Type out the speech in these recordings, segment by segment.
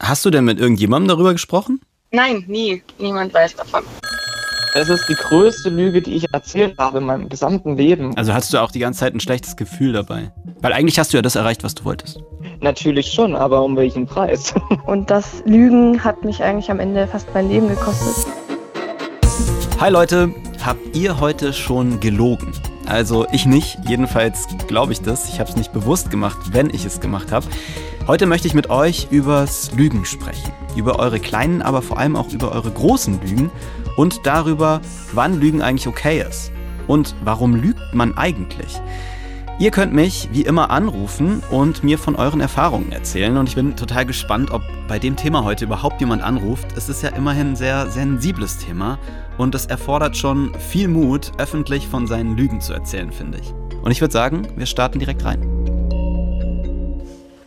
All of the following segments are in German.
Hast du denn mit irgendjemandem darüber gesprochen? Nein, nie. Niemand weiß davon. Es ist die größte Lüge, die ich erzählt habe in meinem gesamten Leben. Also hattest du auch die ganze Zeit ein schlechtes Gefühl dabei? Weil eigentlich hast du ja das erreicht, was du wolltest. Natürlich schon, aber um welchen Preis? Und das Lügen hat mich eigentlich am Ende fast mein Leben gekostet. Hi Leute, habt ihr heute schon gelogen? Also ich nicht, jedenfalls glaube ich das. Ich habe es nicht bewusst gemacht, wenn ich es gemacht habe. Heute möchte ich mit euch übers Lügen sprechen. Über eure kleinen, aber vor allem auch über eure großen Lügen und darüber, wann Lügen eigentlich okay ist. Und warum lügt man eigentlich? Ihr könnt mich wie immer anrufen und mir von euren Erfahrungen erzählen. Und ich bin total gespannt, ob bei dem Thema heute überhaupt jemand anruft. Es ist ja immerhin ein sehr sensibles Thema und es erfordert schon viel Mut, öffentlich von seinen Lügen zu erzählen, finde ich. Und ich würde sagen, wir starten direkt rein.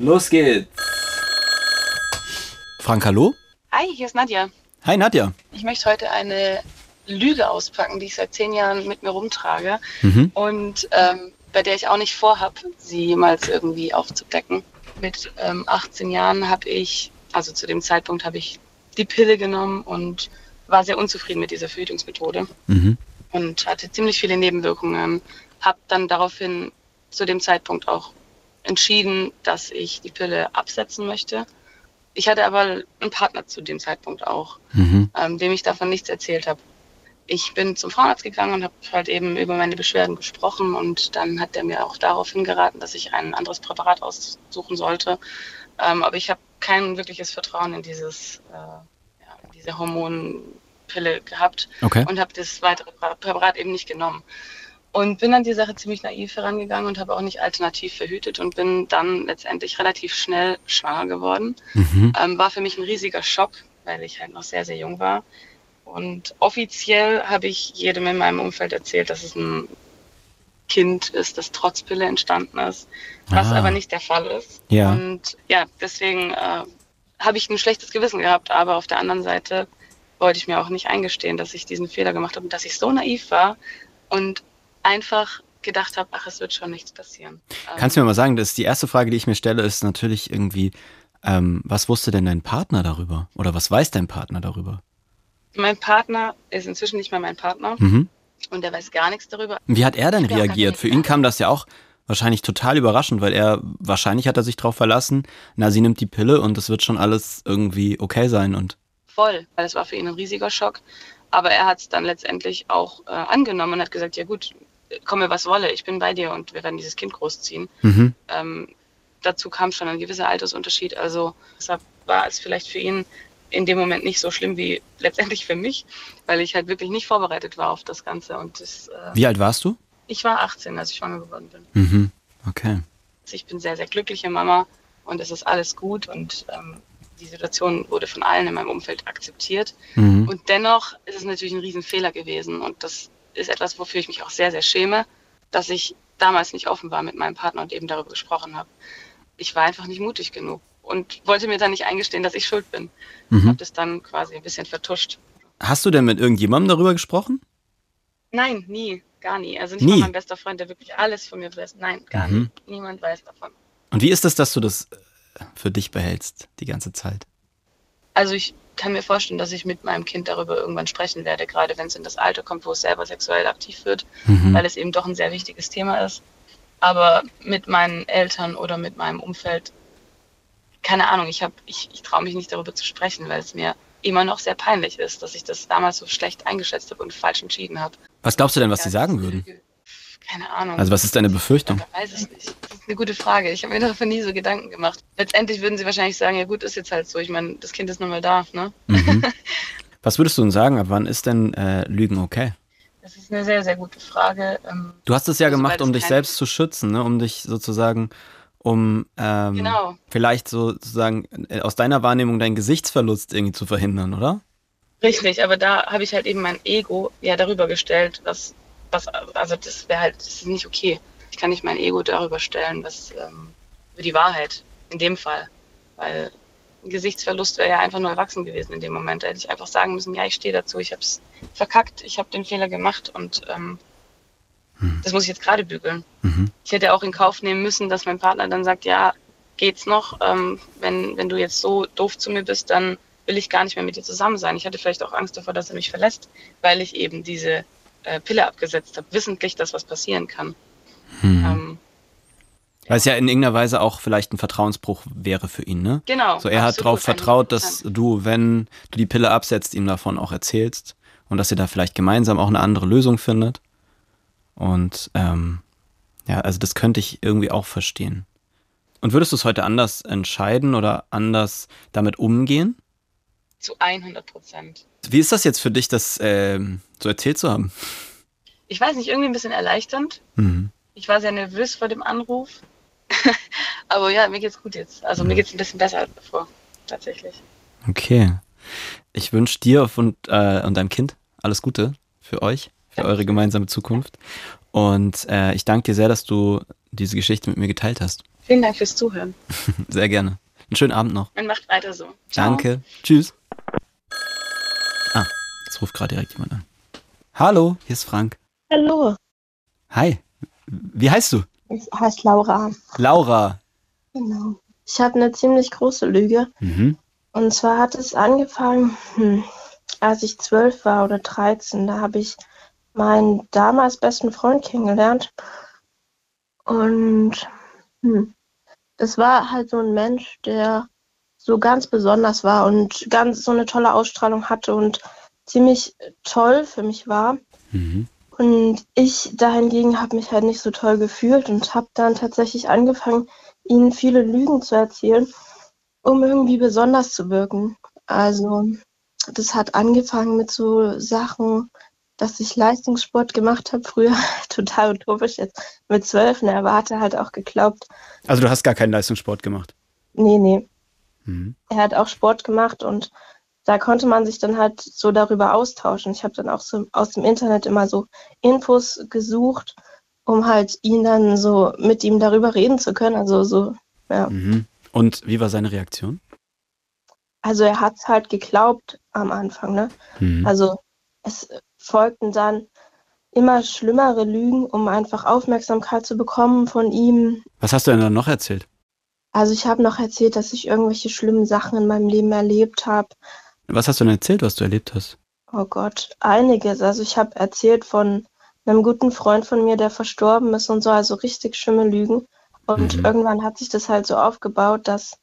Los geht's! Frank, hallo? Hi, hier ist Nadja. Hi Nadja. Ich möchte heute eine Lüge auspacken, die ich seit zehn Jahren mit mir rumtrage Mhm. und ähm, bei der ich auch nicht vorhab, sie jemals irgendwie aufzudecken. Mit ähm, 18 Jahren habe ich, also zu dem Zeitpunkt habe ich die Pille genommen und war sehr unzufrieden mit dieser Verhütungsmethode Mhm. und hatte ziemlich viele Nebenwirkungen. Habe dann daraufhin zu dem Zeitpunkt auch entschieden, dass ich die Pille absetzen möchte. Ich hatte aber einen Partner zu dem Zeitpunkt auch, Mhm. ähm, dem ich davon nichts erzählt habe. Ich bin zum Frauenarzt gegangen und habe halt eben über meine Beschwerden gesprochen und dann hat er mir auch darauf hingeraten, dass ich ein anderes Präparat aussuchen sollte. Ähm, aber ich habe kein wirkliches Vertrauen in dieses, äh, ja, in diese Hormonpille gehabt Okay. und habe das weitere Prä- Präparat eben nicht genommen. Und bin an die Sache ziemlich naiv herangegangen und habe auch nicht alternativ verhütet und bin dann letztendlich relativ schnell schwanger geworden. Mhm. Ähm, war für mich ein riesiger Schock, weil ich halt noch sehr, sehr jung war. Und offiziell habe ich jedem in meinem Umfeld erzählt, dass es ein Kind ist, das trotz Pille entstanden ist, was Ah. aber nicht der Fall ist. Ja. Und ja, deswegen äh, habe ich ein schlechtes Gewissen gehabt, aber auf der anderen Seite wollte ich mir auch nicht eingestehen, dass ich diesen Fehler gemacht habe und dass ich so naiv war und einfach gedacht habe, ach, es wird schon nichts passieren. Kannst du mir mal sagen, das ist die erste Frage, die ich mir stelle, ist natürlich irgendwie, ähm, was wusste denn dein Partner darüber? Oder was weiß dein Partner darüber? mein Partner ist inzwischen nicht mehr mein Partner Mhm. und er weiß gar nichts darüber. Wie hat er denn Ich reagiert? Für ihn kam das ja auch wahrscheinlich total überraschend, weil er, wahrscheinlich hat er sich darauf verlassen, na, sie nimmt die Pille und es wird schon alles irgendwie okay sein und. voll, weil es war für ihn ein riesiger Schock. Aber er hat es dann letztendlich auch äh, angenommen und hat gesagt, ja gut, komme was wolle, ich bin bei dir und wir werden dieses Kind großziehen. Mhm. Ähm, dazu kam schon ein gewisser Altersunterschied. Also deshalb war es vielleicht für ihn in dem Moment nicht so schlimm wie letztendlich für mich, weil ich halt wirklich nicht vorbereitet war auf das Ganze. Und das, äh, Wie alt warst du? ich war 18, als ich schwanger geworden bin. Mhm. Okay. Ich bin sehr, sehr glückliche Mama und es ist alles gut und ähm, die Situation wurde von allen in meinem Umfeld akzeptiert. Mhm. Und dennoch ist es natürlich ein Riesenfehler gewesen. Und das ist etwas, wofür ich mich auch sehr, sehr schäme, dass ich damals nicht offen war mit meinem Partner und eben darüber gesprochen habe. Ich war einfach nicht mutig genug und wollte mir dann nicht eingestehen, dass ich schuld bin. Mhm. Habe das dann quasi ein bisschen vertuscht. Hast du denn mit irgendjemandem darüber gesprochen? Nein, nie, gar nie. Also nicht Nie? mal mein bester Freund, der wirklich alles von mir weiß. Nein, gar Mhm. nicht. Niemand weiß davon. Und wie ist es, dass du das äh, für dich behältst, die ganze Zeit? Also ich kann mir vorstellen, dass ich mit meinem Kind darüber irgendwann sprechen werde, gerade wenn es in das Alter kommt, wo es selber sexuell aktiv wird. Mhm. weil es eben doch ein sehr wichtiges Thema ist. Aber mit meinen Eltern oder mit meinem Umfeld, keine Ahnung, ich, hab, ich, ich traue mich nicht darüber zu sprechen, weil es mir immer noch sehr peinlich ist, dass ich das damals so schlecht eingeschätzt habe und falsch entschieden habe. Was glaubst du denn, was Ja, das sagen würden? Keine Ahnung. Also was ist deine Befürchtung? Ich weiß es nicht. Das ist eine gute Frage. Ich habe mir dafür nie so Gedanken gemacht. Letztendlich würden sie wahrscheinlich sagen, ja gut, ist jetzt halt so. Ich meine, das Kind ist nun mal da. Ne? Mhm. Was würdest du denn sagen, ab wann ist denn äh, Lügen okay? Das ist eine sehr, sehr gute Frage. Ähm, Du hast es ja Also, gemacht, um dich selbst zu schützen, ne? um dich sozusagen, um ähm, Genau. vielleicht so- sozusagen äh, aus deiner Wahrnehmung deinen Gesichtsverlust irgendwie zu verhindern, oder? Richtig, aber da habe ich halt eben mein Ego ja darüber gestellt, was, was also das wäre halt, das ist nicht okay. Ich kann nicht mein Ego darüber stellen, was ähm, über die Wahrheit in dem Fall. Weil ein Gesichtsverlust wäre ja einfach nur erwachsen gewesen in dem Moment. Da hätte ich einfach sagen müssen, ja, ich stehe dazu, ich habe es verkackt, ich habe den Fehler gemacht und ähm, das muss ich jetzt gerade bügeln. Mhm. Ich hätte auch in Kauf nehmen müssen, dass mein Partner dann sagt, ja, geht's noch. Ähm, wenn, wenn du jetzt so doof zu mir bist, dann will ich gar nicht mehr mit dir zusammen sein. Ich hatte vielleicht auch Angst davor, dass er mich verlässt, weil ich eben diese äh, Pille abgesetzt habe, wissentlich, dass was passieren kann. Hm. Ähm, Weil es ja in irgendeiner Weise auch vielleicht ein Vertrauensbruch wäre für ihn, ne? genau. So, er hat darauf vertraut, dass 100%. du, wenn du die Pille absetzt, ihm davon auch erzählst und dass ihr da vielleicht gemeinsam auch eine andere Lösung findet. Und ähm, ja, also das könnte ich irgendwie auch verstehen. Und würdest du es heute anders entscheiden oder anders damit umgehen? Zu 100 Prozent. Wie ist das jetzt für dich, das ähm, so erzählt zu haben? Ich weiß nicht, irgendwie ein bisschen erleichternd. Mhm. Ich war sehr nervös vor dem Anruf. Aber ja, mir geht's gut jetzt. Also mir geht's ein bisschen besser als davor. Tatsächlich. Okay. Ich wünsche dir und, äh, und deinem Kind alles Gute für euch, für eure gemeinsame Zukunft. Und äh, ich danke dir sehr, dass du diese Geschichte mit mir geteilt hast. Vielen Dank fürs Zuhören. Sehr gerne. Einen schönen Abend noch. Und macht weiter so. Ciao. Danke. Tschüss. Ah, jetzt ruft gerade direkt jemand an. Hallo, hier ist Frank. Hallo, Hi. Wie heißt du? ich heiße Laura. Laura. Genau. Ich habe eine ziemlich große Lüge. Mhm. Und zwar hat es angefangen, hm, als ich zwölf war oder 13. Da habe ich meinen damals besten Freund kennengelernt. Und hm, es war halt so ein Mensch, der so ganz besonders war und ganz so eine tolle Ausstrahlung hatte und ziemlich toll für mich war. Mhm. Und ich dahingegen habe mich halt nicht so toll gefühlt und habe dann tatsächlich angefangen, ihnen viele Lügen zu erzählen, um irgendwie besonders zu wirken. Also das hat angefangen mit so Sachen, dass ich Leistungssport gemacht habe früher, total utopisch jetzt mit zwölf. Ne, aber hatte halt auch geglaubt, Also du hast gar keinen Leistungssport gemacht. nee, nee, Mhm. er hat auch Sport gemacht und da konnte man sich dann halt so darüber austauschen. Ich habe dann auch so aus dem Internet immer so Infos gesucht, um halt ihn dann so mit ihm darüber reden zu können. Also so, ja. Mhm. Und wie war seine Reaktion? Also er hat halt geglaubt am Anfang, ne? Mhm. Also es folgten dann immer schlimmere Lügen, um einfach Aufmerksamkeit zu bekommen von ihm. Was hast du denn dann noch erzählt? Also ich habe noch erzählt, dass ich irgendwelche schlimmen Sachen in meinem Leben erlebt habe. Was hast du denn erzählt, was du erlebt hast? Oh Gott, einiges. Also ich habe erzählt von einem guten Freund von mir, der verstorben ist und so, also richtig schlimme Lügen. Und Mhm. irgendwann hat sich das halt so aufgebaut, dass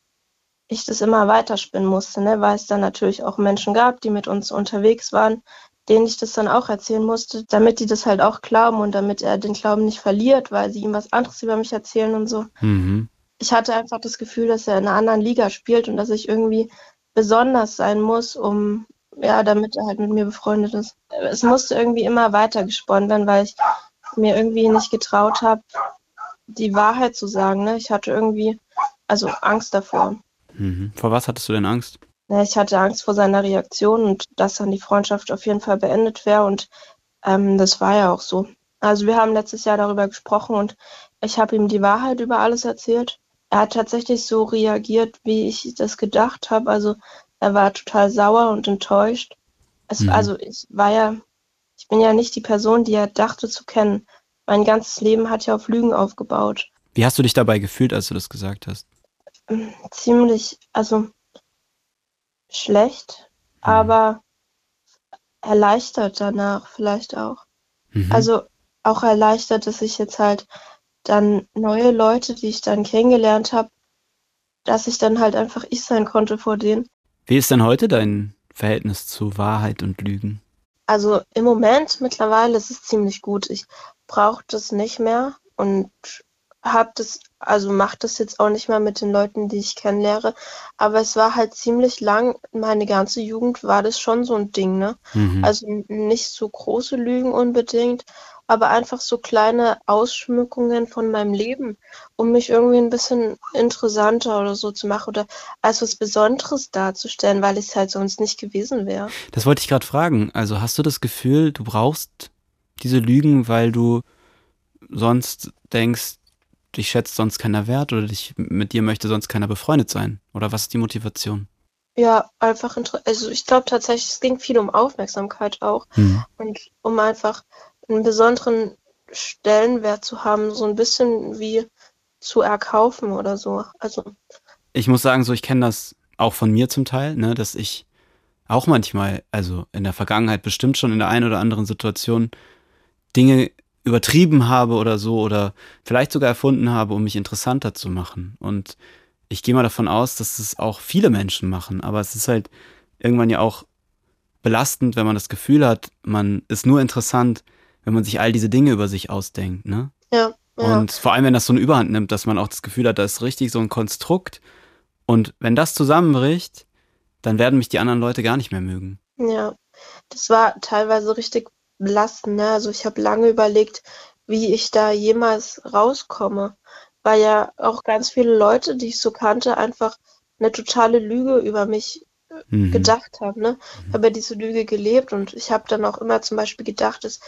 ich das immer weiterspinnen musste, ne? weil es dann natürlich auch Menschen gab, die mit uns unterwegs waren, denen ich das dann auch erzählen musste, damit die das halt auch glauben und damit er den Glauben nicht verliert, weil sie ihm was anderes über mich erzählen und so. Mhm. Ich hatte einfach das Gefühl, dass er in einer anderen Liga spielt und dass ich irgendwie besonders sein muss, um, ja, damit er halt mit mir befreundet ist. Es musste irgendwie immer weiter gesponnen werden, weil ich mir irgendwie nicht getraut habe, die Wahrheit zu sagen. Ne? Ich hatte irgendwie, also Angst davor. Mhm. Vor was hattest du denn Angst? Ne, Ich hatte Angst vor seiner Reaktion und dass dann die Freundschaft auf jeden Fall beendet wäre und ähm, das war ja auch so. Also wir haben letztes Jahr darüber gesprochen und ich habe ihm die Wahrheit über alles erzählt. Er hat tatsächlich so reagiert, wie ich das gedacht habe. Also er war total sauer und enttäuscht. Es, Mhm. Also ich war ja, ich bin ja nicht die Person, die er dachte zu kennen. Mein ganzes Leben hat ja auf Lügen aufgebaut. Wie hast du dich dabei gefühlt, als du das gesagt hast? ziemlich, also schlecht, aber erleichtert danach vielleicht auch. Mhm. Also auch erleichtert, dass ich jetzt halt dann neue Leute, die ich dann kennengelernt habe, dass ich dann halt einfach ich sein konnte vor denen. Wie ist denn heute dein Verhältnis zu Wahrheit und Lügen? Also im Moment mittlerweile ist es ziemlich gut. Ich brauche das nicht mehr und habe das, also mache das jetzt auch nicht mehr mit den Leuten, die ich kennenlehre. Aber es war halt ziemlich lang, meine ganze Jugend war das schon so ein Ding, ne? Mhm. Also nicht so große Lügen unbedingt, aber einfach so kleine Ausschmückungen von meinem Leben, um mich irgendwie ein bisschen interessanter oder so zu machen oder als was Besonderes darzustellen, weil ich es halt sonst nicht gewesen wäre. Das wollte ich gerade fragen. Also hast du das Gefühl, du brauchst diese Lügen, weil du sonst denkst, dich schätzt sonst keiner wert oder dich, mit dir möchte sonst keiner befreundet sein? Oder was ist die Motivation? Ja, einfach, also ich glaube tatsächlich, es ging viel um Aufmerksamkeit auch Mhm. und um einfach einen besonderen Stellenwert zu haben, so ein bisschen wie zu erkaufen oder so. Also Ich muss sagen, so ich kenne das auch von mir zum Teil, ne, dass ich auch manchmal, also in der Vergangenheit bestimmt schon in der einen oder anderen Situation Dinge übertrieben habe oder so oder vielleicht sogar erfunden habe, um mich interessanter zu machen. Und ich gehe mal davon aus, dass es auch viele Menschen machen, aber es ist halt irgendwann ja auch belastend, wenn man das Gefühl hat, man ist nur interessant, wenn man sich all diese Dinge über sich ausdenkt, ne? ja, ja. Und vor allem, wenn das so eine Überhand nimmt, dass man auch das Gefühl hat, da ist richtig so ein Konstrukt. Und wenn das zusammenbricht, dann werden mich die anderen Leute gar nicht mehr mögen. Ja, das war teilweise richtig belastend. Ne? Also ich habe lange überlegt, wie ich da jemals rauskomme, weil ja auch ganz viele Leute, die ich so kannte, einfach eine totale Lüge über mich Mhm. gedacht haben. Ne? Ich habe ja diese Lüge gelebt und ich habe dann auch immer zum Beispiel gedacht, dass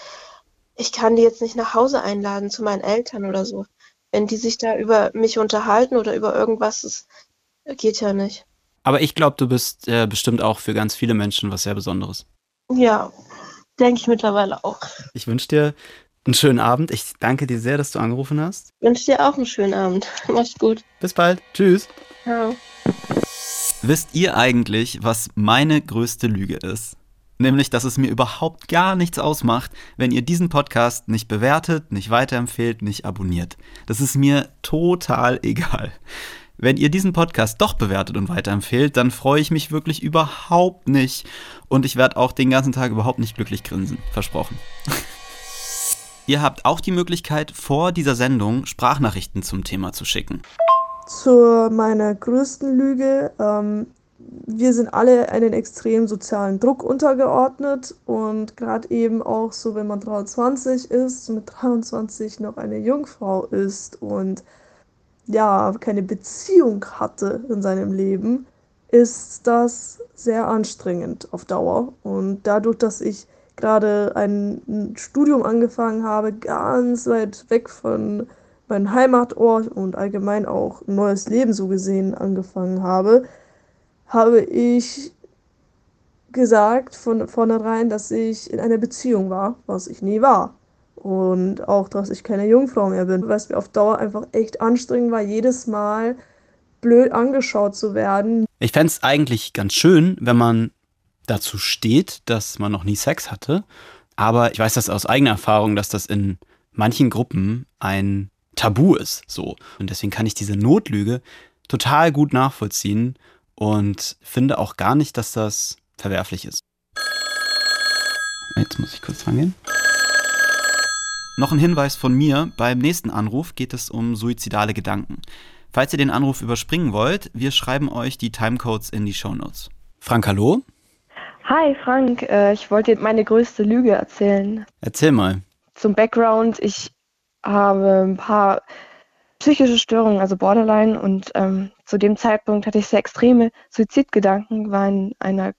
ich kann die jetzt nicht nach Hause einladen zu meinen Eltern oder so. Wenn die sich da über mich unterhalten oder über irgendwas, das geht ja nicht. Aber ich glaube, du bist äh, bestimmt auch für ganz viele Menschen was sehr Besonderes. Ja, denke ich mittlerweile auch. Ich wünsche dir einen schönen Abend. Ich danke dir sehr, dass du angerufen hast. Wünsche dir auch einen schönen Abend. Mach's gut. Bis bald. Tschüss. Ciao. Wisst ihr eigentlich, was meine größte Lüge ist? Nämlich, dass es mir überhaupt gar nichts ausmacht, wenn ihr diesen Podcast nicht bewertet, nicht weiterempfehlt, nicht abonniert. Das ist mir total egal. Wenn ihr diesen Podcast doch bewertet und weiterempfehlt, dann freue ich mich wirklich überhaupt nicht. Und ich werde auch den ganzen Tag überhaupt nicht glücklich grinsen. Versprochen. ihr habt auch die Möglichkeit, vor dieser Sendung Sprachnachrichten zum Thema zu schicken. Zu meiner größten Lüge. Ähm, wir sind alle einen extremen sozialen Druck untergeordnet und gerade eben auch so, wenn man 23 ist, mit 23 noch eine Jungfrau ist und ja, keine Beziehung hatte in seinem Leben, ist das sehr anstrengend auf Dauer. Und dadurch, dass ich gerade ein Studium angefangen habe, ganz weit weg von meinem Heimatort und allgemein auch ein neues Leben so gesehen angefangen habe, habe ich gesagt von vornherein, dass ich in einer Beziehung war, was ich nie war. Und auch, dass ich keine Jungfrau mehr bin, weil es mir auf Dauer einfach echt anstrengend war, jedes Mal blöd angeschaut zu werden. Ich fände es eigentlich ganz schön, wenn man dazu steht, dass man noch nie Sex hatte. Aber ich weiß das aus eigener Erfahrung, dass das in manchen Gruppen ein Tabu ist. So. Und deswegen kann ich diese Notlüge total gut nachvollziehen und finde auch gar nicht, dass das verwerflich ist. Jetzt muss ich kurz rangehen. Noch ein Hinweis von mir. Beim nächsten Anruf geht es um suizidale Gedanken. Falls ihr den Anruf überspringen wollt, wir schreiben euch die Timecodes in die Shownotes. Frank, hallo? Hi Frank, äh, ich wollte dir meine größte Lüge erzählen. Erzähl mal. Zum Background, ich habe ein paar psychische Störungen, also Borderline, und ähm, zu dem Zeitpunkt hatte ich sehr extreme Suizidgedanken, war in einer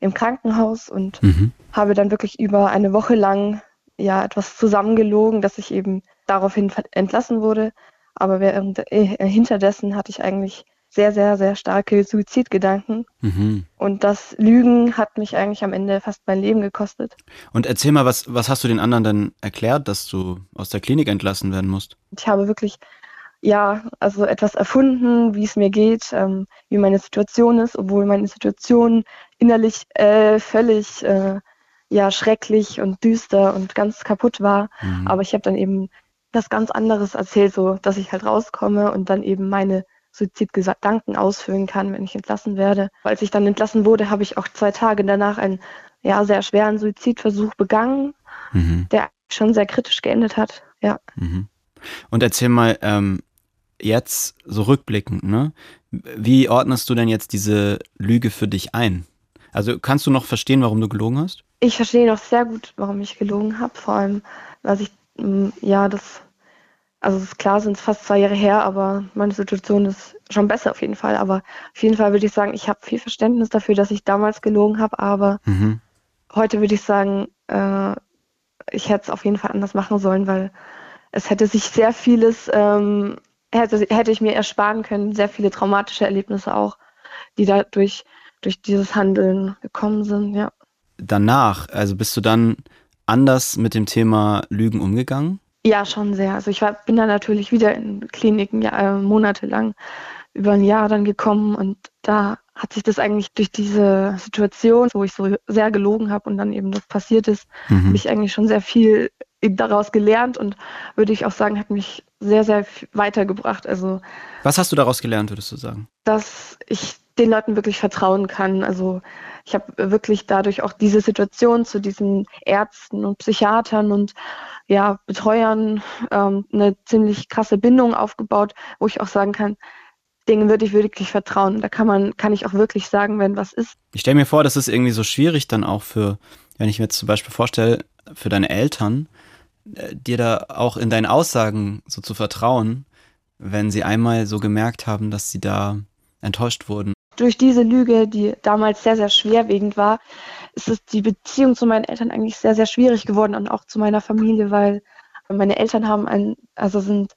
im Krankenhaus und Mhm. habe dann wirklich über eine Woche lang ja etwas zusammengelogen, dass ich eben daraufhin entlassen wurde. Aber während, äh, hinterdessen hatte ich eigentlich sehr, sehr, sehr starke Suizidgedanken. Mhm. Und das Lügen hat mich eigentlich am Ende fast mein Leben gekostet. Und erzähl mal, was, was hast du den anderen denn erklärt, dass du aus der Klinik entlassen werden musst? Ich habe wirklich, ja, also etwas erfunden, wie es mir geht, ähm, wie meine Situation ist, obwohl meine Situation innerlich äh, völlig, äh, ja, schrecklich und düster und ganz kaputt war. Mhm. Aber ich habe dann eben was ganz anderes erzählt, so dass ich halt rauskomme und dann eben meine Suizidgedanken ausführen kann, wenn ich entlassen werde. Als ich dann entlassen wurde, habe ich auch zwei Tage danach einen ja, sehr schweren Suizidversuch begangen, Mhm. der schon sehr kritisch geendet hat. Ja. Mhm. Und erzähl mal, ähm, jetzt so rückblickend, ne? Wie ordnest du denn jetzt diese Lüge für dich ein? Also kannst du noch verstehen, warum du gelogen hast? Ich verstehe noch sehr gut, warum ich gelogen habe. Vor allem, dass ich, mm, ja, das, also es ist klar, sind es fast zwei Jahre her, aber meine Situation ist schon besser auf jeden Fall. Aber auf jeden Fall würde ich sagen, ich habe viel Verständnis dafür, dass ich damals gelogen habe, aber Mhm. heute würde ich sagen, äh, ich hätte es auf jeden Fall anders machen sollen, weil es hätte sich sehr vieles, ähm, hätte, hätte ich mir ersparen können, sehr viele traumatische Erlebnisse auch, die dadurch durch dieses Handeln gekommen sind, ja. Danach, also bist du dann anders mit dem Thema Lügen umgegangen? Ja, schon sehr. Also ich war, bin dann natürlich wieder in Kliniken ja, äh, monatelang, über ein Jahr dann gekommen und da hat sich das eigentlich durch diese Situation, wo ich so sehr gelogen habe und dann eben das passiert ist, Mhm. habe ich eigentlich schon sehr viel daraus gelernt und würde ich auch sagen, hat mich sehr, sehr weitergebracht. Also, Was hast du daraus gelernt, würdest du sagen? dass ich den Leuten wirklich vertrauen kann. Also, ich habe wirklich dadurch auch diese Situation zu diesen Ärzten und Psychiatern und ja, Betreuern ähm, eine ziemlich krasse Bindung aufgebaut, wo ich auch sagen kann, denen würde ich wirklich vertrauen. Da kann man, kann ich auch wirklich sagen, wenn was ist. Ich stelle mir vor, das ist irgendwie so schwierig dann auch für, wenn ich mir jetzt zum Beispiel vorstelle, für deine Eltern, dir da auch in deinen Aussagen so zu vertrauen, wenn sie einmal so gemerkt haben, dass sie da enttäuscht wurden. durch diese Lüge, die damals sehr, sehr schwerwiegend war, ist es die Beziehung zu meinen Eltern eigentlich sehr, sehr schwierig geworden und auch zu meiner Familie, weil meine Eltern haben ein, also sind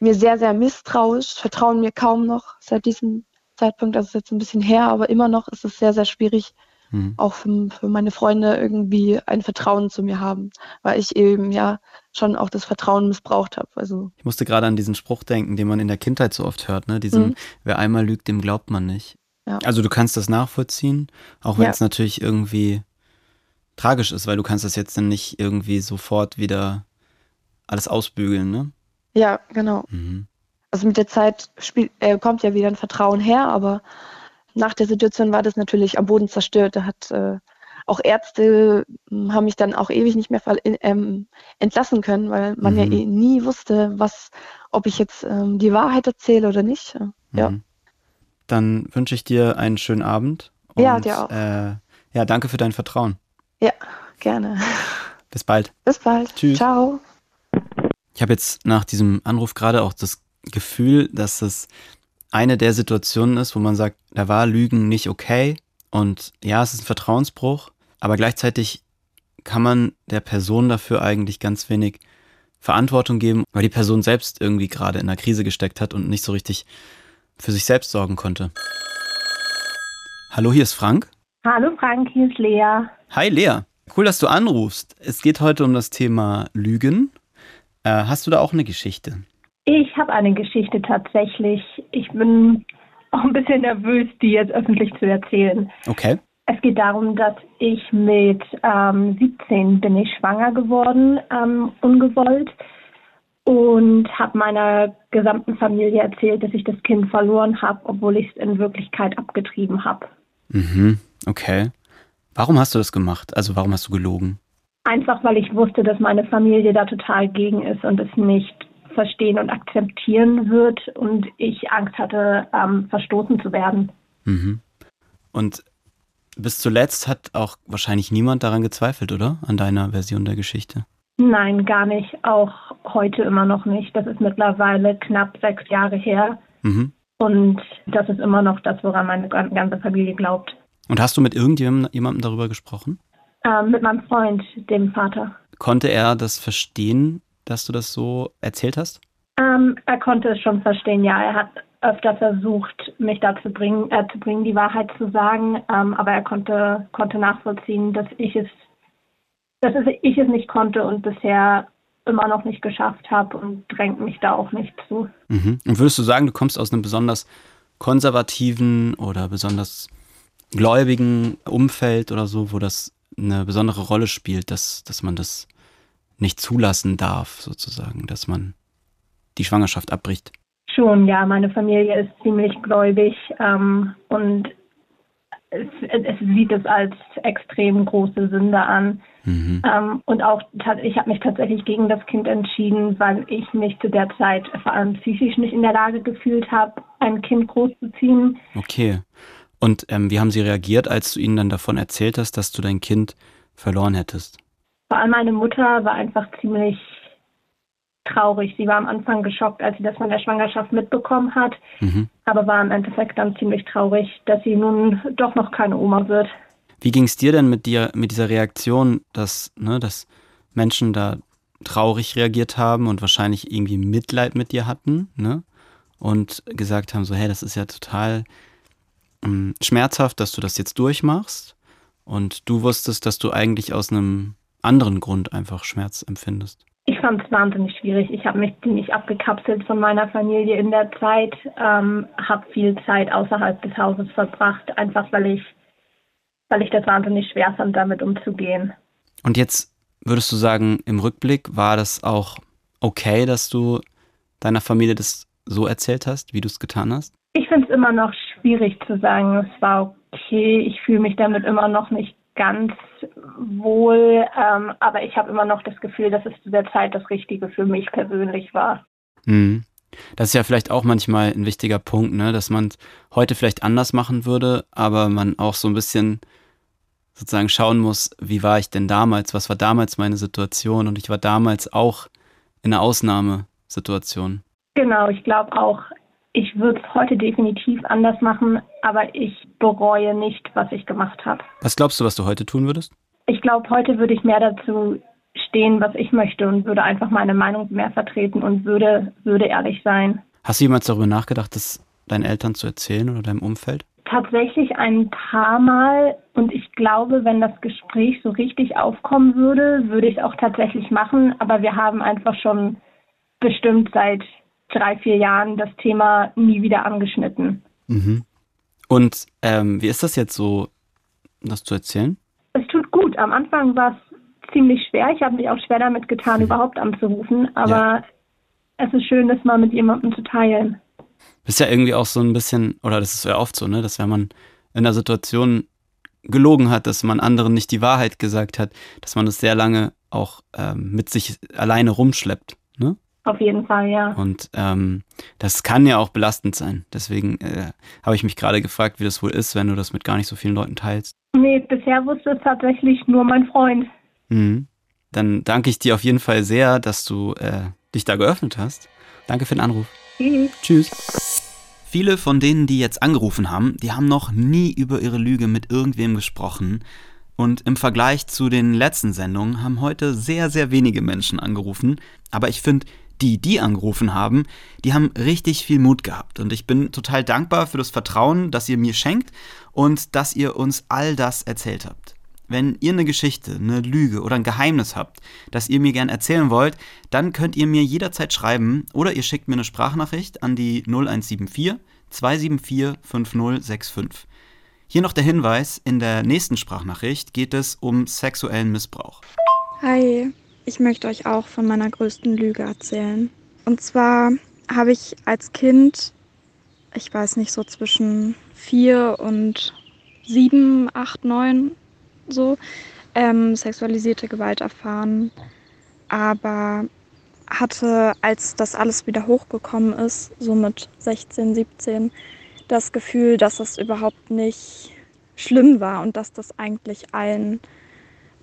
mir sehr, sehr misstrauisch, vertrauen mir kaum noch seit diesem Zeitpunkt. Das ist jetzt ein bisschen her, aber immer noch ist es sehr, sehr schwierig, Hm. auch für, für meine Freunde irgendwie ein Vertrauen zu mir haben, weil ich eben ja schon auch das Vertrauen missbraucht habe. Also Ich musste gerade an diesen Spruch denken, den man in der Kindheit so oft hört, ne? Diesen, Mhm. wer einmal lügt, dem glaubt man nicht. Ja. Also du kannst das nachvollziehen, auch wenn Ja. es natürlich irgendwie tragisch ist, weil du kannst das jetzt dann nicht irgendwie sofort wieder alles ausbügeln, ne? ja, genau. Mhm. also mit der Zeit spielt, äh, kommt ja wieder ein Vertrauen her, aber nach der Situation war das natürlich am Boden zerstört. Da hat äh, auch Ärzte mh, haben mich dann auch ewig nicht mehr in, ähm, entlassen können, weil man ja Mhm. eh nie wusste, was, ob ich jetzt ähm, die Wahrheit erzähle oder nicht. Ja. Mhm. Dann wünsche ich dir einen schönen Abend. Und, Ja, dir auch. Äh, ja, danke für dein Vertrauen. Gerne. Bis bald. Bis bald. Tschüss. Ciao. Ich habe jetzt nach diesem Anruf gerade auch das Gefühl, dass es eine der Situationen ist, wo man sagt, da war Lügen nicht okay und ja, es ist ein Vertrauensbruch, aber gleichzeitig kann man der Person dafür eigentlich ganz wenig Verantwortung geben, weil die Person selbst irgendwie gerade in einer Krise gesteckt hat und nicht so richtig für sich selbst sorgen konnte. Hallo, hier ist Frank. Hallo Frank, hier ist Lea. Hi Lea, cool, dass du anrufst. Es geht heute um das Thema Lügen. Äh, hast du da auch eine Geschichte? Ich habe eine Geschichte tatsächlich. Ich bin auch ein bisschen nervös, die jetzt öffentlich zu erzählen. Okay. Es geht darum, dass ich mit ähm, 17 bin ich schwanger geworden, ähm, ungewollt. Und habe meiner gesamten Familie erzählt, dass ich das Kind verloren habe, obwohl ich es in Wirklichkeit abgetrieben habe. Mhm, okay. Warum hast du das gemacht? Also warum hast du gelogen? Einfach weil ich wusste, dass meine Familie da total gegen ist und es nicht verstehen und akzeptieren wird und ich Angst hatte, ähm, verstoßen zu werden. Mhm. Und bis zuletzt hat auch wahrscheinlich niemand daran gezweifelt, oder? An deiner Version der Geschichte. Nein, gar nicht. Auch heute immer noch nicht. Das ist mittlerweile knapp sechs Jahre her Mhm. und das ist immer noch das, woran meine gan- ganze Familie glaubt. Und hast du mit irgendjemandem jemandem darüber gesprochen? Ähm, mit meinem Freund, dem Vater. Konnte er das verstehen, dass du das so erzählt hast? Ähm, er konnte es schon verstehen, ja. Er hat öfter versucht, mich dazu bringen, äh, zu bringen, die Wahrheit zu sagen, ähm, aber er konnte, konnte nachvollziehen, dass ich es, dass ich es nicht konnte und bisher immer noch nicht geschafft habe und drängt mich da auch nicht zu. Mhm. Und würdest du sagen, du kommst aus einem besonders konservativen oder besonders gläubigen Umfeld oder so, wo das eine besondere Rolle spielt, dass, dass man das nicht zulassen darf, sozusagen, dass man die Schwangerschaft abbricht? Schon, ja, meine Familie ist ziemlich gläubig ähm, und es, es sieht es als extrem große Sünde an. Mhm. Ähm, und auch, ich habe mich tatsächlich gegen das Kind entschieden, weil ich mich zu der Zeit vor allem psychisch nicht in der Lage gefühlt habe, ein Kind großzuziehen. Okay. Und ähm, wie haben sie reagiert, als du ihnen dann davon erzählt hast, dass du dein Kind verloren hättest? Vor allem meine Mutter war einfach ziemlich traurig. Sie war am Anfang geschockt, als sie das von der Schwangerschaft mitbekommen hat, Mhm. aber war im Endeffekt dann ziemlich traurig, dass sie nun doch noch keine Oma wird. Wie ging es dir denn mit dir, mit dieser Reaktion, dass, ne, dass Menschen da traurig reagiert haben und wahrscheinlich irgendwie Mitleid mit dir hatten, ne? Und gesagt haben, so, hey, das ist ja total ähm, schmerzhaft, dass du das jetzt durchmachst. Und du wusstest, dass du eigentlich aus einem anderen Grund einfach Schmerz empfindest. Ich fand es wahnsinnig schwierig. Ich habe mich ziemlich abgekapselt von meiner Familie in der Zeit, ähm, habe viel Zeit außerhalb des Hauses verbracht, einfach weil ich, weil ich das wahnsinnig schwer fand, damit umzugehen. Und jetzt würdest du sagen, im Rückblick war das auch okay, dass du deiner Familie das so erzählt hast, wie du es getan hast? Ich finde es immer noch schwierig zu sagen, es war okay. Ich fühle mich damit immer noch nicht ganz wohl, ähm, aber ich habe immer noch das Gefühl, dass es zu der Zeit das Richtige für mich persönlich war. Mhm. Das ist ja vielleicht auch manchmal ein wichtiger Punkt, ne? dass man es heute vielleicht anders machen würde, aber man auch so ein bisschen sozusagen schauen muss, wie war ich denn damals, was war damals meine Situation und ich war damals auch in einer Ausnahmesituation. Genau, ich glaube auch, ich würde es heute definitiv anders machen, aber ich bereue nicht, was ich gemacht habe. Was glaubst du, was du heute tun würdest? Ich glaube, heute würde ich mehr dazu stehen, was ich möchte und würde einfach meine Meinung mehr vertreten und würde, würde ehrlich sein. Hast du jemals darüber nachgedacht, das deinen Eltern zu erzählen oder deinem Umfeld? Tatsächlich ein paar Mal und ich glaube, wenn das Gespräch so richtig aufkommen würde, würde ich es auch tatsächlich machen, aber wir haben einfach schon bestimmt seit drei, vier Jahren das Thema nie wieder angeschnitten. Mhm. Und ähm, wie ist das jetzt so, das zu erzählen? Es tut gut. Am Anfang war es ziemlich schwer. Ich habe mich auch schwer damit getan, mhm. überhaupt anzurufen. Aber ja. es ist schön, das mal mit jemandem zu teilen. Das ist ja irgendwie auch so ein bisschen, oder das ist ja oft so, ne, dass wenn man in einer Situation gelogen hat, dass man anderen nicht die Wahrheit gesagt hat, dass man das sehr lange auch ähm, mit sich alleine rumschleppt. Ne? Auf jeden Fall, ja. Und ähm, das kann ja auch belastend sein. Deswegen äh, habe ich mich gerade gefragt, wie das wohl ist, wenn du das mit gar nicht so vielen Leuten teilst. Nee, bisher wusste es tatsächlich nur mein Freund. Mhm. Dann danke ich dir auf jeden Fall sehr, dass du äh, dich da geöffnet hast. Danke für den Anruf. Tschüss. Tschüss. Viele von denen, die jetzt angerufen haben, die haben noch nie über ihre Lüge mit irgendwem gesprochen. Und im Vergleich zu den letzten Sendungen haben heute sehr, sehr wenige Menschen angerufen. Aber ich finde, die, die angerufen haben, die haben richtig viel Mut gehabt. Und ich bin total dankbar für das Vertrauen, das ihr mir schenkt und dass ihr uns all das erzählt habt. Wenn ihr eine Geschichte, eine Lüge oder ein Geheimnis habt, das ihr mir gerne erzählen wollt, dann könnt ihr mir jederzeit schreiben oder ihr schickt mir eine Sprachnachricht an die 0174 274 5065. Hier noch der Hinweis, in der nächsten Sprachnachricht geht es um sexuellen Missbrauch. Hi, ich möchte euch auch von meiner größten Lüge erzählen. Und zwar habe ich als Kind, ich weiß nicht, so zwischen vier und sieben, acht, neun, so, ähm, sexualisierte Gewalt erfahren. Aber hatte, als das alles wieder hochgekommen ist, so mit 16, 17, das Gefühl, dass das überhaupt nicht schlimm war und dass das eigentlich allen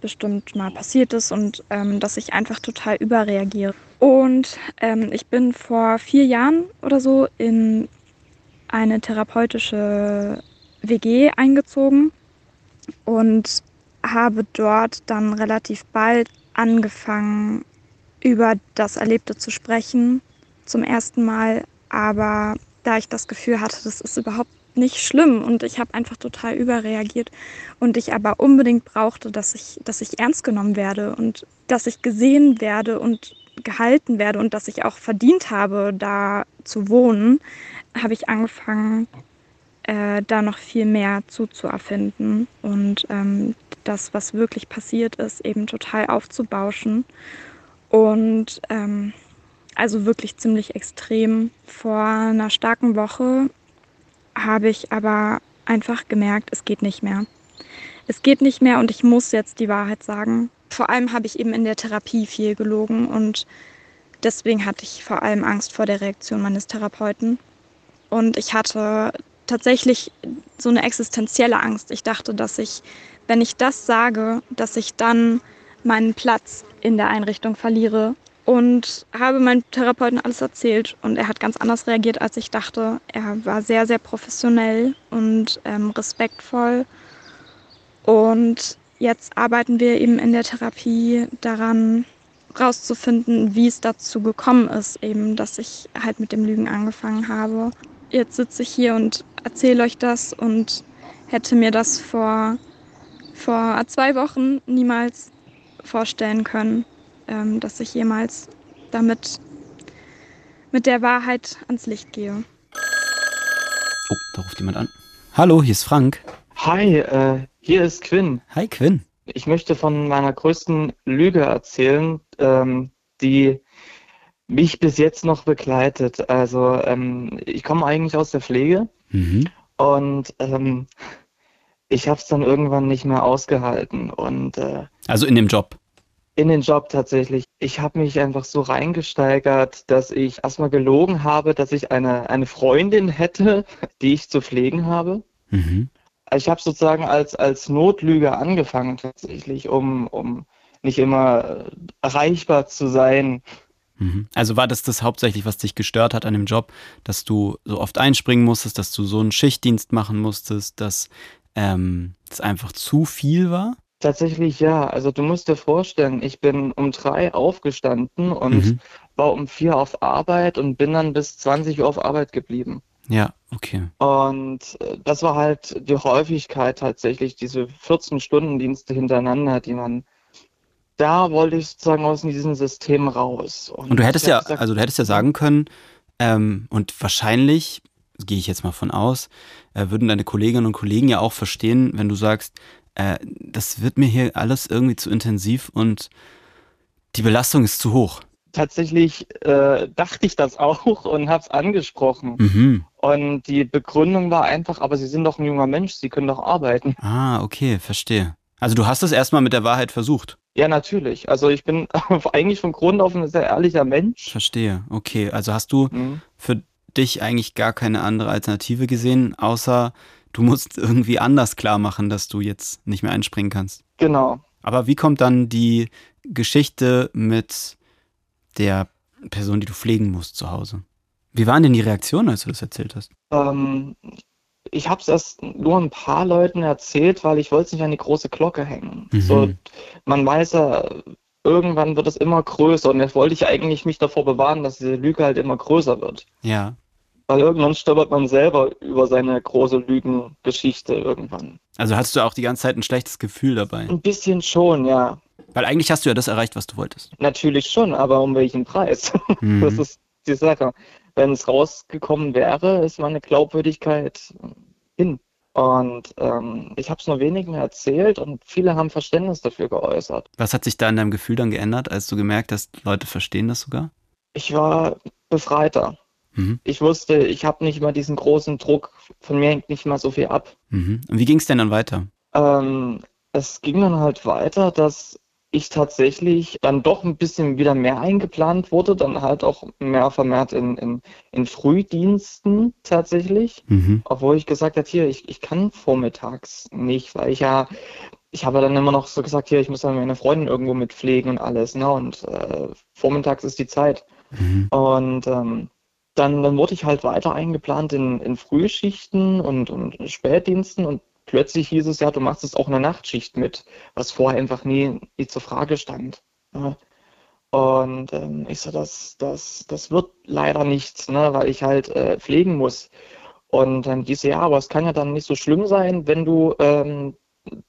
bestimmt mal passiert ist und ähm, dass ich einfach total überreagiere. Und ähm, ich bin vor vier Jahren oder so in eine therapeutische WG eingezogen und habe dort dann relativ bald angefangen, über das Erlebte zu sprechen, zum ersten Mal. Aber da ich das Gefühl hatte, das ist überhaupt nicht schlimm und ich habe einfach total überreagiert und ich aber unbedingt brauchte, dass ich, dass ich ernst genommen werde und dass ich gesehen werde und gehalten werde und dass ich auch verdient habe, da zu wohnen, habe ich angefangen, äh, da noch viel mehr zuzuerfinden und ähm, das, was wirklich passiert ist, eben total aufzubauschen. Und ähm, also wirklich ziemlich extrem. Vor einer starken Woche habe ich aber einfach gemerkt, es geht nicht mehr. Es geht nicht mehr und ich muss jetzt die Wahrheit sagen. Vor allem habe ich eben in der Therapie viel gelogen und deswegen hatte ich vor allem Angst vor der Reaktion meines Therapeuten. Und ich hatte tatsächlich so eine existenzielle Angst. Ich dachte, dass ich, wenn ich das sage, dass ich dann meinen Platz in der Einrichtung verliere und habe meinem Therapeuten alles erzählt und er hat ganz anders reagiert, als ich dachte. Er war sehr, sehr professionell und ähm, respektvoll und jetzt arbeiten wir eben in der Therapie daran, rauszufinden, wie es dazu gekommen ist, eben, dass ich halt mit dem Lügen angefangen habe. Jetzt sitze ich hier und erzähle euch das und hätte mir das vor, vor zwei Wochen niemals vorstellen können ähm, dass ich jemals damit mit der Wahrheit ans Licht gehe. Oh, da ruft jemand an. Hallo, hier ist Frank. Hi, äh, hier ist Quinn. Hi, Quinn. Ich möchte von meiner größten Lüge erzählen, ähm, die mich bis jetzt noch begleitet. Also ähm, ich komme eigentlich aus der Pflege Mhm. und ähm, ich habe es dann irgendwann nicht mehr ausgehalten und äh, Also in dem Job. In den Job tatsächlich. Ich habe mich einfach so reingesteigert, dass ich erstmal gelogen habe, dass ich eine, eine Freundin hätte, die ich zu pflegen habe. Mhm. Also ich habe sozusagen als, als Notlüge angefangen tatsächlich, um, um nicht immer erreichbar zu sein. Mhm. Also war das das hauptsächlich, was dich gestört hat an dem Job, dass du so oft einspringen musstest, dass du so einen Schichtdienst machen musstest, dass ähm, es einfach zu viel war? Tatsächlich ja. Also du musst dir vorstellen, ich bin um drei aufgestanden und Mhm. war um vier auf Arbeit und bin dann bis 20 Uhr auf Arbeit geblieben. Ja, okay. Und äh, das war halt die Häufigkeit tatsächlich, diese 14-Stunden-Dienste hintereinander, die man, da wollte ich sozusagen aus diesem System raus. Und du hättest ja, gesagt, also du hättest ja sagen können, ähm, und wahrscheinlich, gehe ich jetzt mal von aus, äh, würden deine Kolleginnen und Kollegen ja auch verstehen, wenn du sagst, äh, das wird mir hier alles irgendwie zu intensiv und die Belastung ist zu hoch. tatsächlich äh, dachte ich das auch und habe es angesprochen. Mhm. Und die Begründung war einfach, aber Sie sind doch ein junger Mensch, Sie können doch arbeiten. Ah, okay, verstehe. Also du hast es erstmal mit der Wahrheit versucht. Ja, natürlich. Also ich bin eigentlich von Grund auf ein sehr ehrlicher Mensch. Verstehe. Okay, also hast du Mhm. für dich eigentlich gar keine andere Alternative gesehen, außer du musst irgendwie anders klar machen, dass du jetzt nicht mehr einspringen kannst. Genau. Aber wie kommt dann die Geschichte mit der Person, die du pflegen musst zu Hause? Wie waren denn die Reaktionen, als du das erzählt hast? Ähm, ich habe es erst nur ein paar Leuten erzählt, weil ich wollte es nicht an die große Glocke hängen. Mhm. So, man weiß ja, irgendwann wird es immer größer und jetzt wollte ich eigentlich mich davor bewahren, dass diese Lüge halt immer größer wird. Ja. Weil irgendwann stolpert man selber über seine große Lügengeschichte irgendwann. Also hattest du auch die ganze Zeit ein schlechtes Gefühl dabei? Ein bisschen schon, ja. Weil eigentlich hast du ja das erreicht, was du wolltest. Natürlich schon, aber um welchen Preis? Mhm. Das ist die Sache. Wenn es rausgekommen wäre, ist meine Glaubwürdigkeit hin. Und ähm, ich habe es nur wenigen erzählt und viele haben Verständnis dafür geäußert. Was hat sich da in deinem Gefühl dann geändert, als du gemerkt hast, Leute verstehen das sogar? Ich war befreiter. Mhm. Ich wusste, ich habe nicht mehr diesen großen Druck, von mir hängt nicht mehr so viel ab. Mhm. Und wie ging es denn dann weiter? Ähm, es ging dann halt weiter, dass ich tatsächlich dann doch ein bisschen wieder mehr eingeplant wurde, dann halt auch mehr vermehrt in, in, in Frühdiensten tatsächlich. Mhm. Obwohl ich gesagt habe, hier, ich, ich kann vormittags nicht, weil ich ja, ich habe dann immer noch so gesagt, hier, ich muss dann meine Freundin irgendwo mit pflegen und alles, ne? Und äh, vormittags ist die Zeit. Mhm. Und ähm, dann, dann wurde ich halt weiter eingeplant in, in Frühschichten und, und Spätdiensten und plötzlich hieß es ja, du machst jetzt auch eine Nachtschicht mit, was vorher einfach nie, nie zur Frage stand. Ja. Und ähm, ich so, das, das, das wird leider nichts, ne, weil ich halt äh, pflegen muss. Und dann hieß ja, aber es kann ja dann nicht so schlimm sein, wenn du ähm,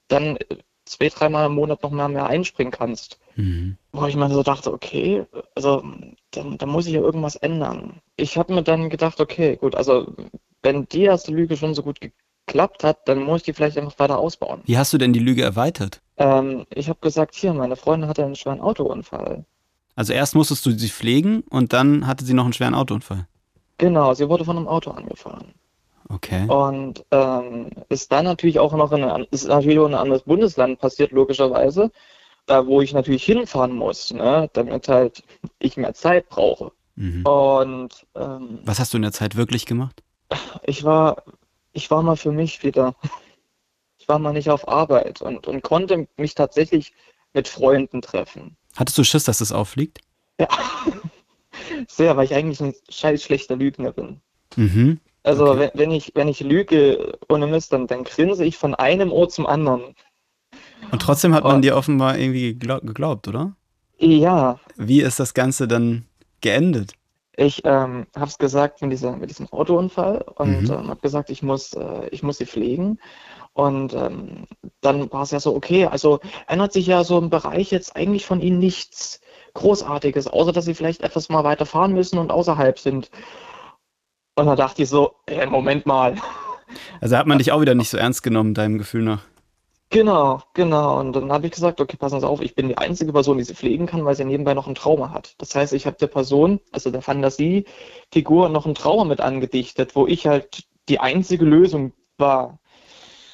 dann zwei, dreimal im Monat noch mal mehr einspringen kannst. Mhm. Wo ich mir so dachte, okay, also dann, dann muss ich ja irgendwas ändern. Ich habe mir dann gedacht, okay, gut, also wenn die erste Lüge schon so gut geklappt hat, dann muss ich die vielleicht einfach weiter ausbauen. Wie hast du denn die Lüge erweitert? Ähm, ich habe gesagt, hier, meine Freundin hatte einen schweren Autounfall. Also erst musstest du sie pflegen und dann hatte sie noch einen schweren Autounfall. Genau, sie wurde von einem Auto angefahren. Okay. Und ähm, ist dann natürlich auch noch in ein, ist natürlich auch in ein anderes Bundesland passiert, logischerweise, da wo ich natürlich hinfahren muss, ne, damit halt ich mehr Zeit brauche. Mhm. Und ähm, Was hast du in der Zeit wirklich gemacht? ich war, ich war mal für mich wieder. Ich war mal nicht auf Arbeit und, und konnte mich tatsächlich mit Freunden treffen. Hattest du Schiss, dass das auffliegt? Ja. Sehr, weil ich eigentlich ein scheiß schlechter Lügner bin. Mhm. Also Okay. wenn, wenn ich wenn ich lüge ohne Mist, dann, dann grinse ich von einem Ohr zum anderen. Und trotzdem hat man Oh. dir offenbar irgendwie geglaub, geglaubt, oder? Ja, Wie ist das Ganze dann geendet? ich ähm, habe es gesagt mit, dieser, mit diesem Autounfall und Mhm. ähm, habe gesagt, ich muss, äh, ich muss sie pflegen. Und ähm, dann war es ja so, okay, also ändert sich ja so im Bereich jetzt eigentlich von Ihnen nichts. Großartiges, außer dass sie vielleicht etwas mal weiter fahren müssen und außerhalb sind. Und da dachte ich so, ey, Moment mal. Also hat man dich auch wieder nicht so ernst genommen, deinem Gefühl nach. Genau, genau. Und dann habe ich gesagt, okay, passen Sie auf, ich bin die einzige Person, die sie pflegen kann, weil sie nebenbei noch ein Trauma hat. Das heißt, ich habe der Person, also der Fantasiefigur, noch ein Trauma mit angedichtet, wo ich halt die einzige Lösung war.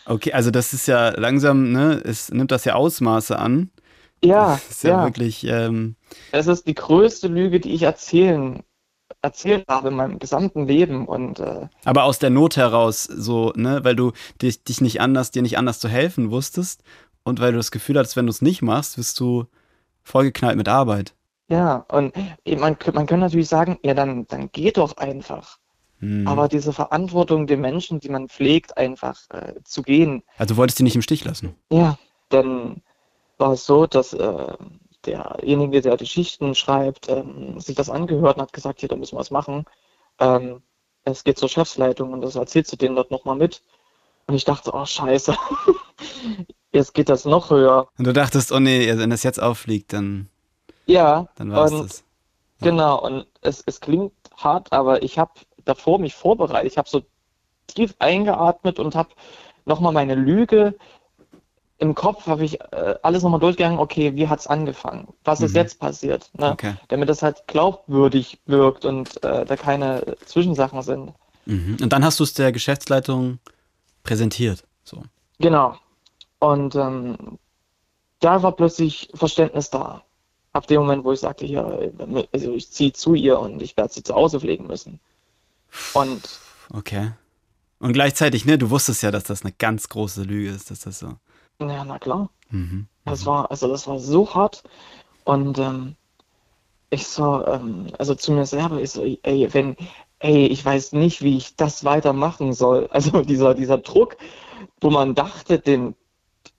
Okay, also das ist ja langsam, ne, es nimmt das ja Ausmaße an. Ja, Das ist ja, ja. wirklich, ähm, Es ist die größte Lüge, die ich erzählen, erzählt habe in meinem gesamten Leben. Und äh, aber aus der Not heraus, so, ne, weil du dich, dich nicht anders, dir nicht anders zu helfen wusstest und weil du das Gefühl hattest, wenn du es nicht machst, wirst du vollgeknallt mit Arbeit. ja, und eh, man, man kann natürlich sagen, ja, dann, dann geh doch einfach. Hm. Aber diese Verantwortung den Menschen, die man pflegt, einfach äh, zu gehen, also du wolltest die nicht im Stich lassen. Ja, dann war es so, dass äh, derjenige, der die Schichten schreibt, ähm, sich das angehört und hat gesagt, hier, da müssen wir was machen. Ähm, es geht zur Chefsleitung und das erzählst du denen dort nochmal mit. Und ich dachte, oh scheiße, jetzt geht das noch höher. Und du dachtest, oh nee, wenn das jetzt auffliegt, dann, Ja, dann war es das. genau, und es, es klingt hart, aber ich habe davor mich vorbereitet. Ich habe so tief eingeatmet und habe nochmal meine Lüge im Kopf, habe ich äh, alles nochmal durchgegangen, okay, wie hat's angefangen? Was ist Mhm. jetzt passiert? Ne? Okay. Damit das halt glaubwürdig wirkt und äh, da keine Zwischensachen sind. Mhm. Und dann hast du es der Geschäftsleitung präsentiert. So. Genau. Und ähm, da war plötzlich Verständnis da. Ab dem Moment, wo ich sagte, hier, also ich ziehe zu ihr und ich werde sie zu Hause pflegen müssen. Und Okay. Und gleichzeitig, ne, du wusstest ja, dass das eine ganz große Lüge ist, dass das so. Ja, na klar. Mhm. Das war, also das war so hart. Und ähm, ich so, ähm, also zu mir selber, ich so, ey, wenn, ey, ich weiß nicht, wie ich das weitermachen soll. Also dieser, dieser Druck, wo man dachte, den,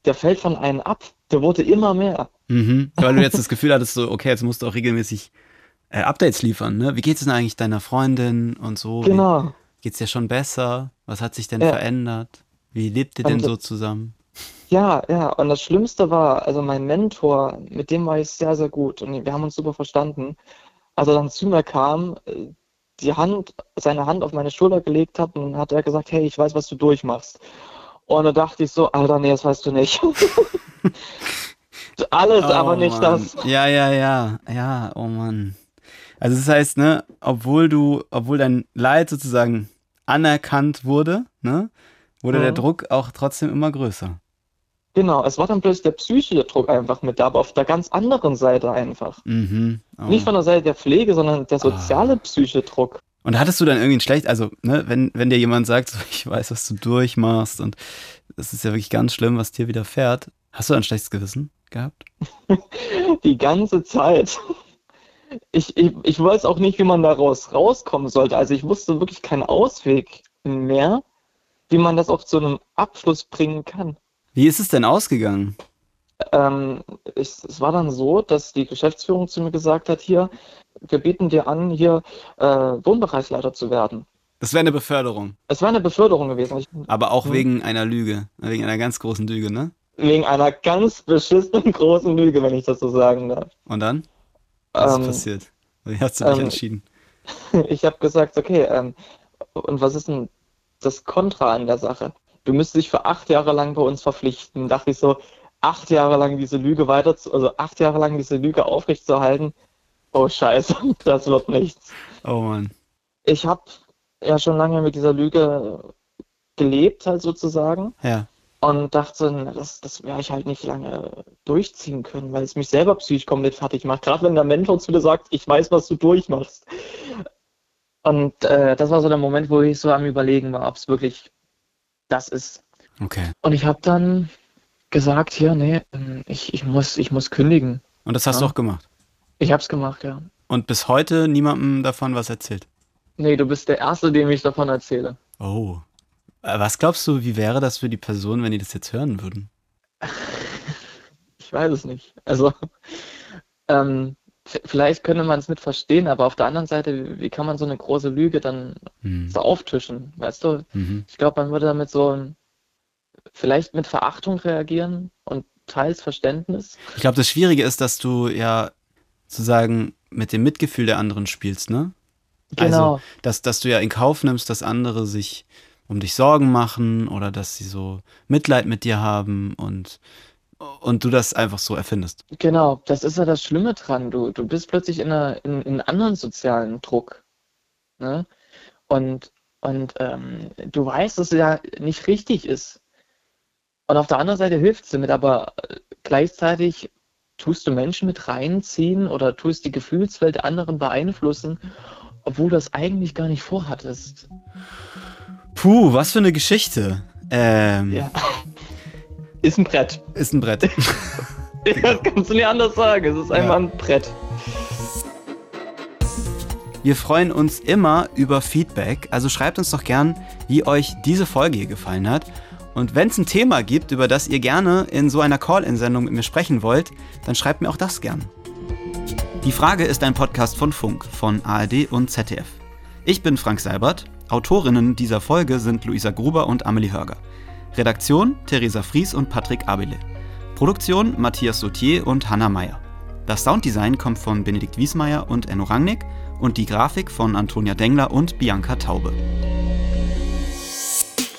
der fällt von einem ab, der wurde immer mehr. Mhm. Weil du jetzt das Gefühl hattest, so, okay, jetzt musst du auch regelmäßig äh, Updates liefern, ne? Wie geht's denn eigentlich deiner Freundin und so? Wie, Genau. geht's dir schon besser? Was hat sich denn Ja. verändert? Wie lebt ihr denn Und- so zusammen? Ja, ja, und das Schlimmste war, also mein Mentor, mit dem war ich sehr, sehr gut und wir haben uns super verstanden. Als er dann zu mir kam, äh, die Hand, seine Hand auf meine Schulter gelegt hat und hat er gesagt, hey, ich weiß, was du durchmachst. Und da dachte ich so, Alter, nee, das weißt du nicht. Alles, aber Oh, nicht Mann. das. Ja, ja, ja, ja, oh Mann. Also das heißt, ne, obwohl du, obwohl dein Leid sozusagen anerkannt wurde, ne, wurde der Mhm. Druck auch trotzdem immer größer. Genau, es war dann plötzlich der psychische Druck einfach mit da, aber auf der ganz anderen Seite einfach. Mhm. Oh. Nicht von der Seite der Pflege, sondern der soziale psychische Druck. Und hattest du dann irgendwie ein schlecht, also, ne, wenn, wenn dir jemand sagt, so, ich weiß, was du durchmachst und das ist ja wirklich ganz schlimm, was dir widerfährt, hast du ein schlechtes Gewissen gehabt? Die ganze Zeit. Ich, ich, ich weiß auch nicht, wie man daraus rauskommen sollte. Also ich wusste wirklich keinen Ausweg mehr, wie man das auch zu einem Abschluss bringen kann. Wie ist es denn ausgegangen? Ähm, ich, es war dann so, dass die Geschäftsführung zu mir gesagt hat, hier, wir bieten dir an, hier äh, Wohnbereichsleiter zu werden. Das wäre eine Beförderung, Es war eine Beförderung gewesen. Ich, aber auch Hm. wegen einer Lüge, wegen einer ganz großen Lüge, ne? wegen einer ganz beschissenen großen Lüge, wenn ich das so sagen darf. Und dann? Was ist Ähm, passiert? Wie hast du dich ähm, entschieden? Ich habe gesagt, okay, ähm, und was ist denn das Kontra an der Sache? Du müsstest dich für acht Jahre lang bei uns verpflichten. Dachte ich so, acht Jahre lang diese Lüge weiter, zu, also acht Jahre lang diese Lüge aufrechtzuerhalten. Oh Scheiße, das wird nichts. Oh Mann. Ich habe ja schon lange mit dieser Lüge gelebt, halt sozusagen. Ja. Und dachte, na, das, das werde ich halt nicht lange durchziehen können, weil es mich selber psychisch komplett fertig macht. Gerade wenn der Mentor zu dir sagt, ich weiß, was du durchmachst. Und äh, das war so der Moment, wo ich so am Überlegen war, ob es wirklich das ist. Okay. Und ich habe dann gesagt, hier, nee, ähm, ich, ich, muss, ich muss kündigen. Und das hast Ja. du auch gemacht. Ich habe es gemacht, ja. Und bis heute niemandem davon was erzählt. Nee, du bist der Erste, dem ich davon erzähle. Oh. Äh, Was glaubst du, wie wäre das für die Person, wenn die das jetzt hören würden? Ich weiß es nicht. Also, ähm, vielleicht könnte man es mit verstehen, aber auf der anderen Seite, wie, kann man so eine große Lüge dann Hm. so auftischen? Weißt du? Mhm. Ich glaube, man würde damit so vielleicht mit Verachtung reagieren und teils Verständnis. Ich glaube, das Schwierige ist, dass du ja sozusagen mit dem Mitgefühl der anderen spielst, ne? Genau. Also, dass, dass du ja in Kauf nimmst, dass andere sich um dich Sorgen machen oder dass sie so Mitleid mit dir haben und, und du das einfach so erfindest. Genau, das ist ja das Schlimme dran. Du, du bist plötzlich in, einer, in, in einem anderen sozialen Druck. Ne? Und, und ähm, du weißt, dass es ja nicht richtig ist. Und auf der anderen Seite hilft es damit, aber äh, gleichzeitig tust du Menschen mit reinziehen oder tust die Gefühlswelt der anderen beeinflussen, obwohl du das eigentlich gar nicht vorhattest. Puh, was für eine Geschichte. Ähm, Ja. Ist ein Brett. Ist ein Brett. Das kannst du nicht anders sagen. Es ist einfach ein Brett. Wir freuen uns immer über Feedback, also schreibt uns doch gern, wie euch diese Folge hier gefallen hat. Und wenn es ein Thema gibt, über das ihr gerne in so einer Call-In-Sendung mit mir sprechen wollt, dann schreibt mir auch das gern. Die Frage ist ein Podcast von Funk, von ARD und ZDF. Ich bin Frank Seibert. Autorinnen dieser Folge sind Luisa Gruber und Amelie Hörger. Redaktion Theresa Fries und Patrick Abele. Produktion Matthias Sautier und Hanna Meyer. Das Sounddesign kommt von Benedikt Wiesmeier und Enno Rangnick und die Grafik von Antonia Dengler und Bianca Taube.